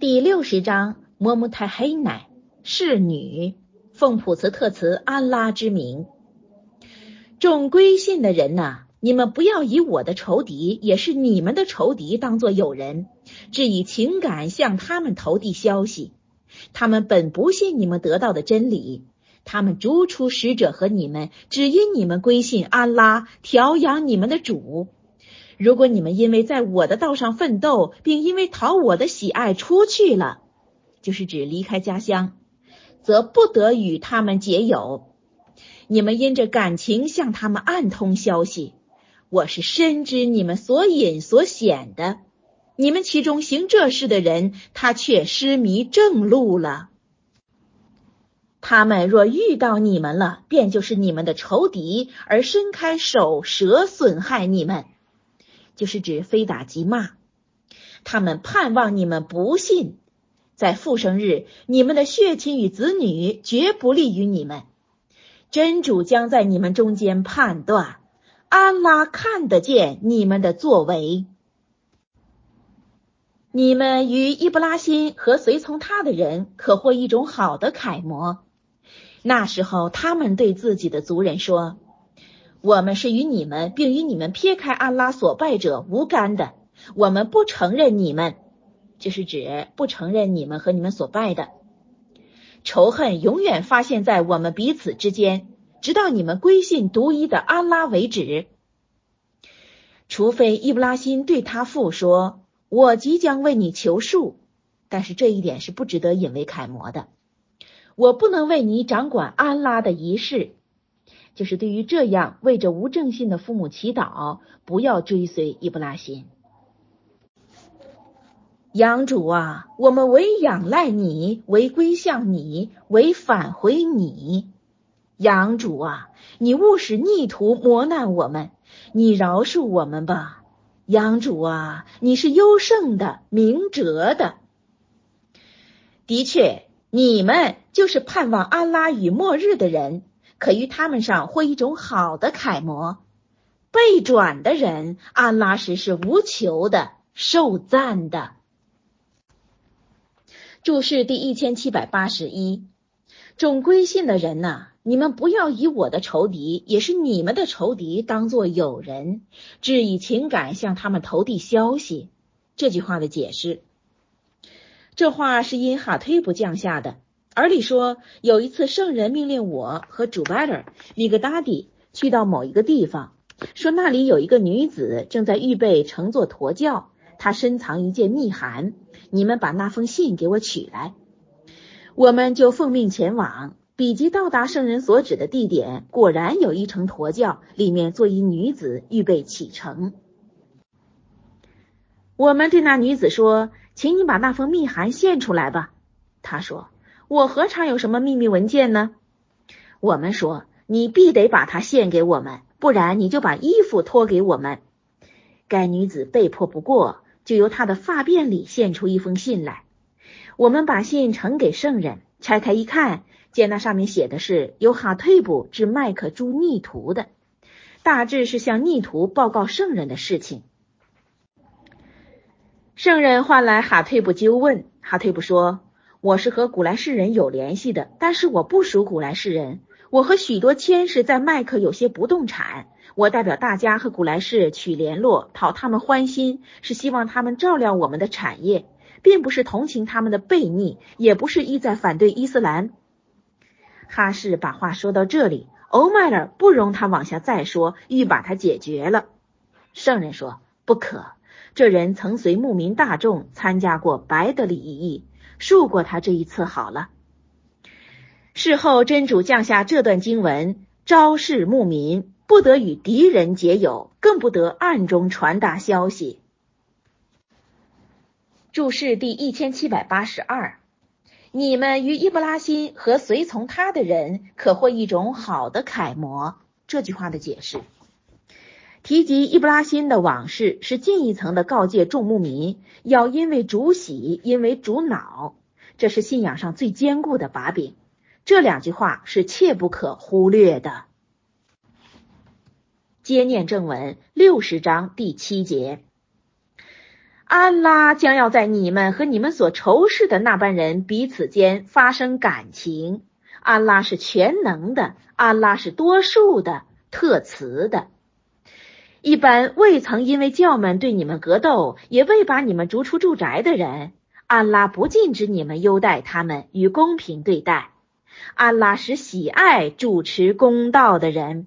第六十章，摩木泰黑奶侍女，奉普茨特茨安拉之名。众归信的人呐，你们不要以我的仇敌，也是你们的仇敌，当作友人，只以情感向他们投递消息。他们本不信你们得到的真理，他们逐出使者和你们，只因你们归信安拉，调养你们的主。如果你们因为在我的道上奋斗，并因为讨我的喜爱出去了，就是指离开家乡，则不得与他们结友。你们因着感情向他们暗通消息，我是深知你们所隐所显的。你们其中行这事的人，他却失迷正路了。他们若遇到你们了，便就是你们的仇敌，而伸开手舌损害你们。就是指非打即骂，他们盼望你们不信，在复生日，你们的血亲与子女绝不利于你们。真主将在你们中间判断，安拉看得见你们的作为。你们与伊布拉辛和随从他的人可获一种好的楷模。那时候，他们对自己的族人说。我们是与你们，并与你们撇开安拉所拜者无干的。我们不承认你们，就是指不承认你们和你们所拜的。仇恨永远发现在我们彼此之间，直到你们归信独一的安拉为止。除非伊布拉辛对他父说：“我即将为你求恕。”但是这一点是不值得引为楷模的。我不能为你掌管安拉的仪式。就是对于这样为着无正信的父母祈祷，不要追随伊布拉辛。养主啊，我们唯仰赖你，唯归向你，唯返回你。养主啊，你勿使逆徒磨难我们，你饶恕我们吧。养主啊，你是优胜的，明哲的。的确，你们就是盼望安拉与末日的人。可于他们上绘一种好的楷模，被转的人，安拉时是无求的，受赞的。注释第一千七百八十一，众归信的人呐，你们不要以我的仇敌，也是你们的仇敌，当作友人，只以情感向他们投递消息。这句话的解释，这话是因哈推不降下的。而里说，有一次圣人命令我和主巴尔米格达迪去到某一个地方，说那里有一个女子正在预备乘坐驼轿，她深藏一件密函，你们把那封信给我取来。我们就奉命前往，比及到达圣人所指的地点，果然有一乘驼轿，里面坐一女子，预备启程。我们对那女子说：“请你把那封密函献出来吧。”她说。我何尝有什么秘密文件呢？我们说，你必得把它献给我们，不然你就把衣服脱给我们。该女子被迫不过，就由她的发辫里献出一封信来。我们把信呈给圣人，拆开一看，见那上面写的是由哈退布至麦克朱逆徒的，大致是向逆徒报告圣人的事情。圣人唤来哈退布纠问，哈退布说。我是和古莱士人有联系的，但是我不属古莱士人。我和许多谦士在麦克有些不动产，我代表大家和古莱士取联络，讨他们欢心，是希望他们照料我们的产业，并不是同情他们的悖逆，也不是意在反对伊斯兰。哈士把话说到这里，欧麦尔不容他往下再说，欲把他解决了。圣人说：“不可，这人曾随牧民大众参加过白德里一役。”恕过他这一次好了。事后真主降下这段经文，昭示牧民不得与敌人结友，更不得暗中传达消息。注释第一千七百八十二：你们与伊布拉辛和随从他的人，可获一种好的楷模。这句话的解释，提及伊布拉辛的往事，是进一层的告诫众牧民，要因为主喜，因为主恼。这是信仰上最坚固的把柄，这两句话是切不可忽略的。接念正文六十章第七节，安拉将要在你们和你们所仇视的那班人彼此间发生感情。安拉是全能的，安拉是多数的、特慈的。一般未曾因为教们对你们格斗，也未把你们逐出住宅的人，安拉不禁止你们优待他们，与公平对待。安拉是喜爱主持公道的人。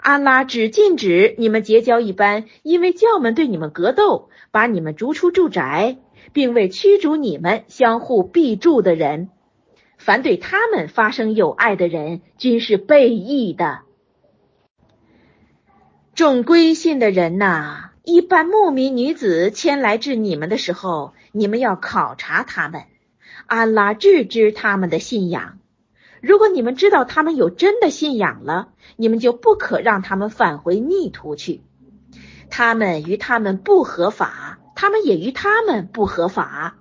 安拉只禁止你们结交一般因为教们对你们格斗，把你们逐出住宅，并为驱逐你们相互避住的人。凡对他们发生有爱的人，均是背义的。众归信的人呐，一般牧民女子迁来至你们的时候，你们要考察他们。安拉自知他们的信仰。如果你们知道他们有真的信仰了，你们就不可让他们返回逆途去。他们与他们不合法，他们也与他们不合法。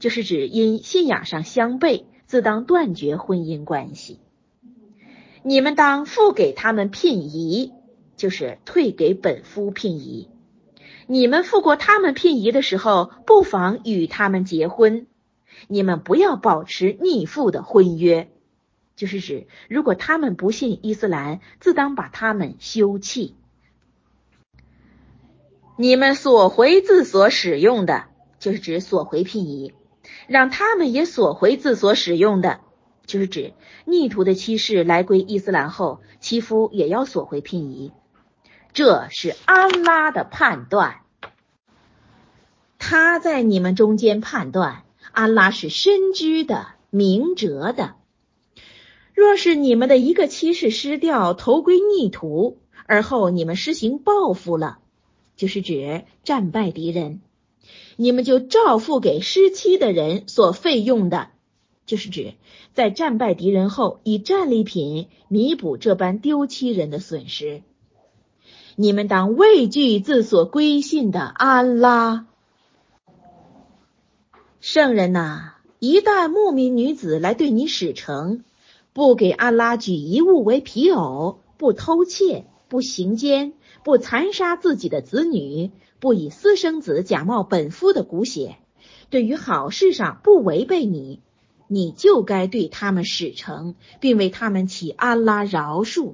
就是指因信仰上相悖，自当断绝婚姻关系。你们当付给他们聘仪。就是退给本夫聘仪，你们付过他们聘仪的时候，不妨与他们结婚。你们不要保持逆父的婚约，就是指如果他们不信伊斯兰，自当把他们休弃。你们索回自所使用的，就是指索回聘仪，让他们也索回自所使用的，就是指逆徒的妻室来归伊斯兰后，其夫也要索回聘仪。这是安拉的判断，他在你们中间判断。安拉是深知的、明哲的。若是你们的一个妻室失掉，投归逆徒，而后你们施行报复了，就是指战败敌人，你们就照付给失妻的人所费用的，就是指在战败敌人后，以战利品弥补这般丢妻人的损失。你们当畏惧自所归信的安拉，圣人呐！一旦牧民女子来对你使诚，不给安拉举一物为皮偶，不偷窃，不行奸，不残杀自己的子女，不以私生子假冒本夫的骨血，对于好事上不违背你，你就该对他们使诚，并为他们起安拉饶恕。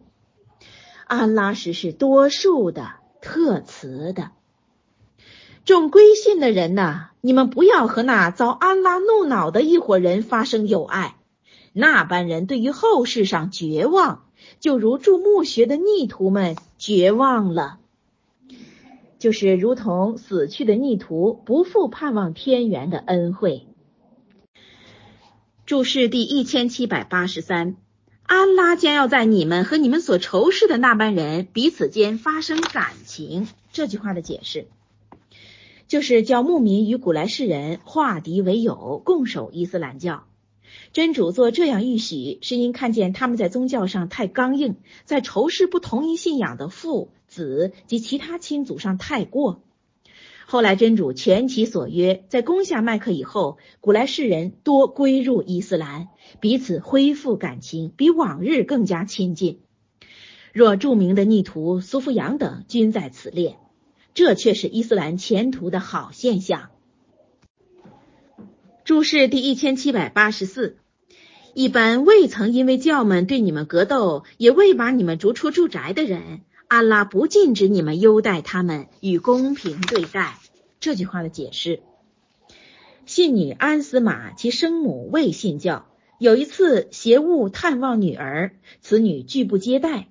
安拉什是多数的、特慈的。众归信的人呐，你们不要和那遭安拉怒恼的一伙人发生友爱。那般人对于后世上绝望，就如注墓穴的逆徒们绝望了，就是如同死去的逆徒不复盼望天元的恩惠。注释第一千七百八十三。安拉将要在你们和你们所仇视的那班人彼此间发生感情。这句话的解释，就是叫牧民与古来世人化敌为友，共守伊斯兰教。真主做这样预许，是因看见他们在宗教上太刚硬，在仇视不同一信仰的父子及其他亲族上太过。后来真主全其所约，在攻下麦克以后，古来世人多归入伊斯兰，彼此恢复感情，比往日更加亲近。若著名的逆徒苏富扬等均在此列，这却是伊斯兰前途的好现象。注释第一千七百八十四：一般未曾因为教们对你们格斗，也未把你们逐出住宅的人。安拉不禁止你们优待他们，与公平对待。这句话的解释：信女安斯玛其生母未信教，有一次携物探望女儿，此女拒不接待。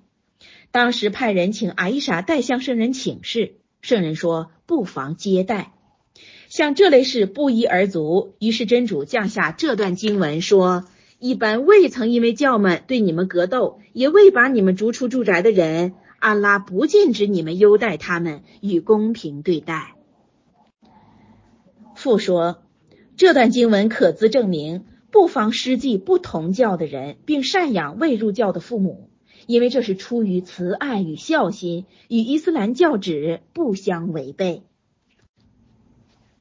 当时派人请阿伊莎代向圣人请示，圣人说不妨接待。像这类事不一而足，于是真主降下这段经文说：一般未曾因为教们对你们格斗，也未把你们逐出住宅的人。安拉不禁止你们优待他们，与公平对待。父说，这段经文可资证明，不妨施祭不同教的人，并赡养未入教的父母，因为这是出于慈爱与孝心，与伊斯兰教旨不相违背。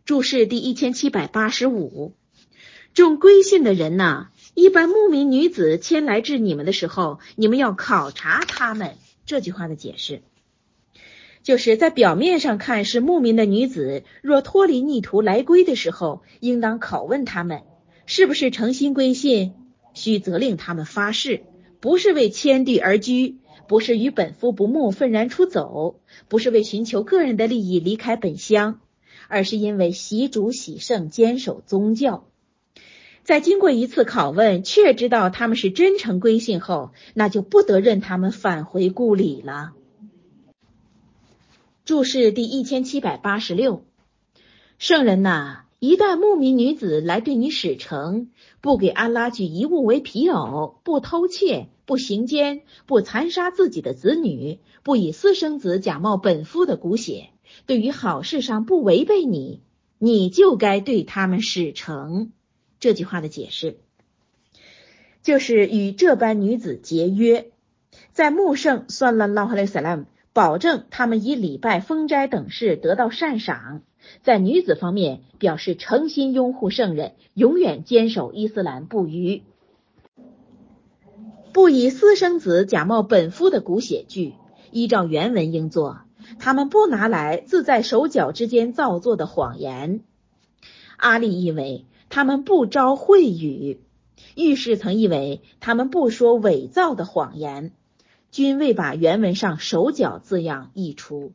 注释第一千七百八十五：众归信的人呐，一般牧民女子迁来至你们的时候，你们要考察他们。这句话的解释，就是在表面上看是牧民的女子，若脱离逆途来归的时候，应当拷问他们是不是诚心归信，需责令他们发誓，不是为迁地而居，不是与本夫不睦愤然出走，不是为寻求个人的利益离开本乡，而是因为习主喜圣，坚守宗教。在经过一次拷问，确知道他们是真诚归信后，那就不得任他们返回故里了。注释第一千七百八十六，圣人呐，一旦牧民女子来对你使诚，不给安拉举一物为皮偶，不偷窃，不行奸，不残杀自己的子女，不以私生子假冒本夫的骨血，对于好事上不违背你，你就该对他们使诚。这句话的解释，就是与这般女子结约，在穆圣算了拉哈雷萨拉姆。保证他们以礼拜、封斋等事得到善赏。在女子方面，表示诚心拥护圣人，永远坚守伊斯兰不渝，不以私生子假冒本夫的骨血句。依照原文应作：他们不拿来自在手脚之间造作的谎言。阿利译为：他们不招秽语。御史曾译为：他们不说伪造的谎言。均未把原文上“手脚”字样译出。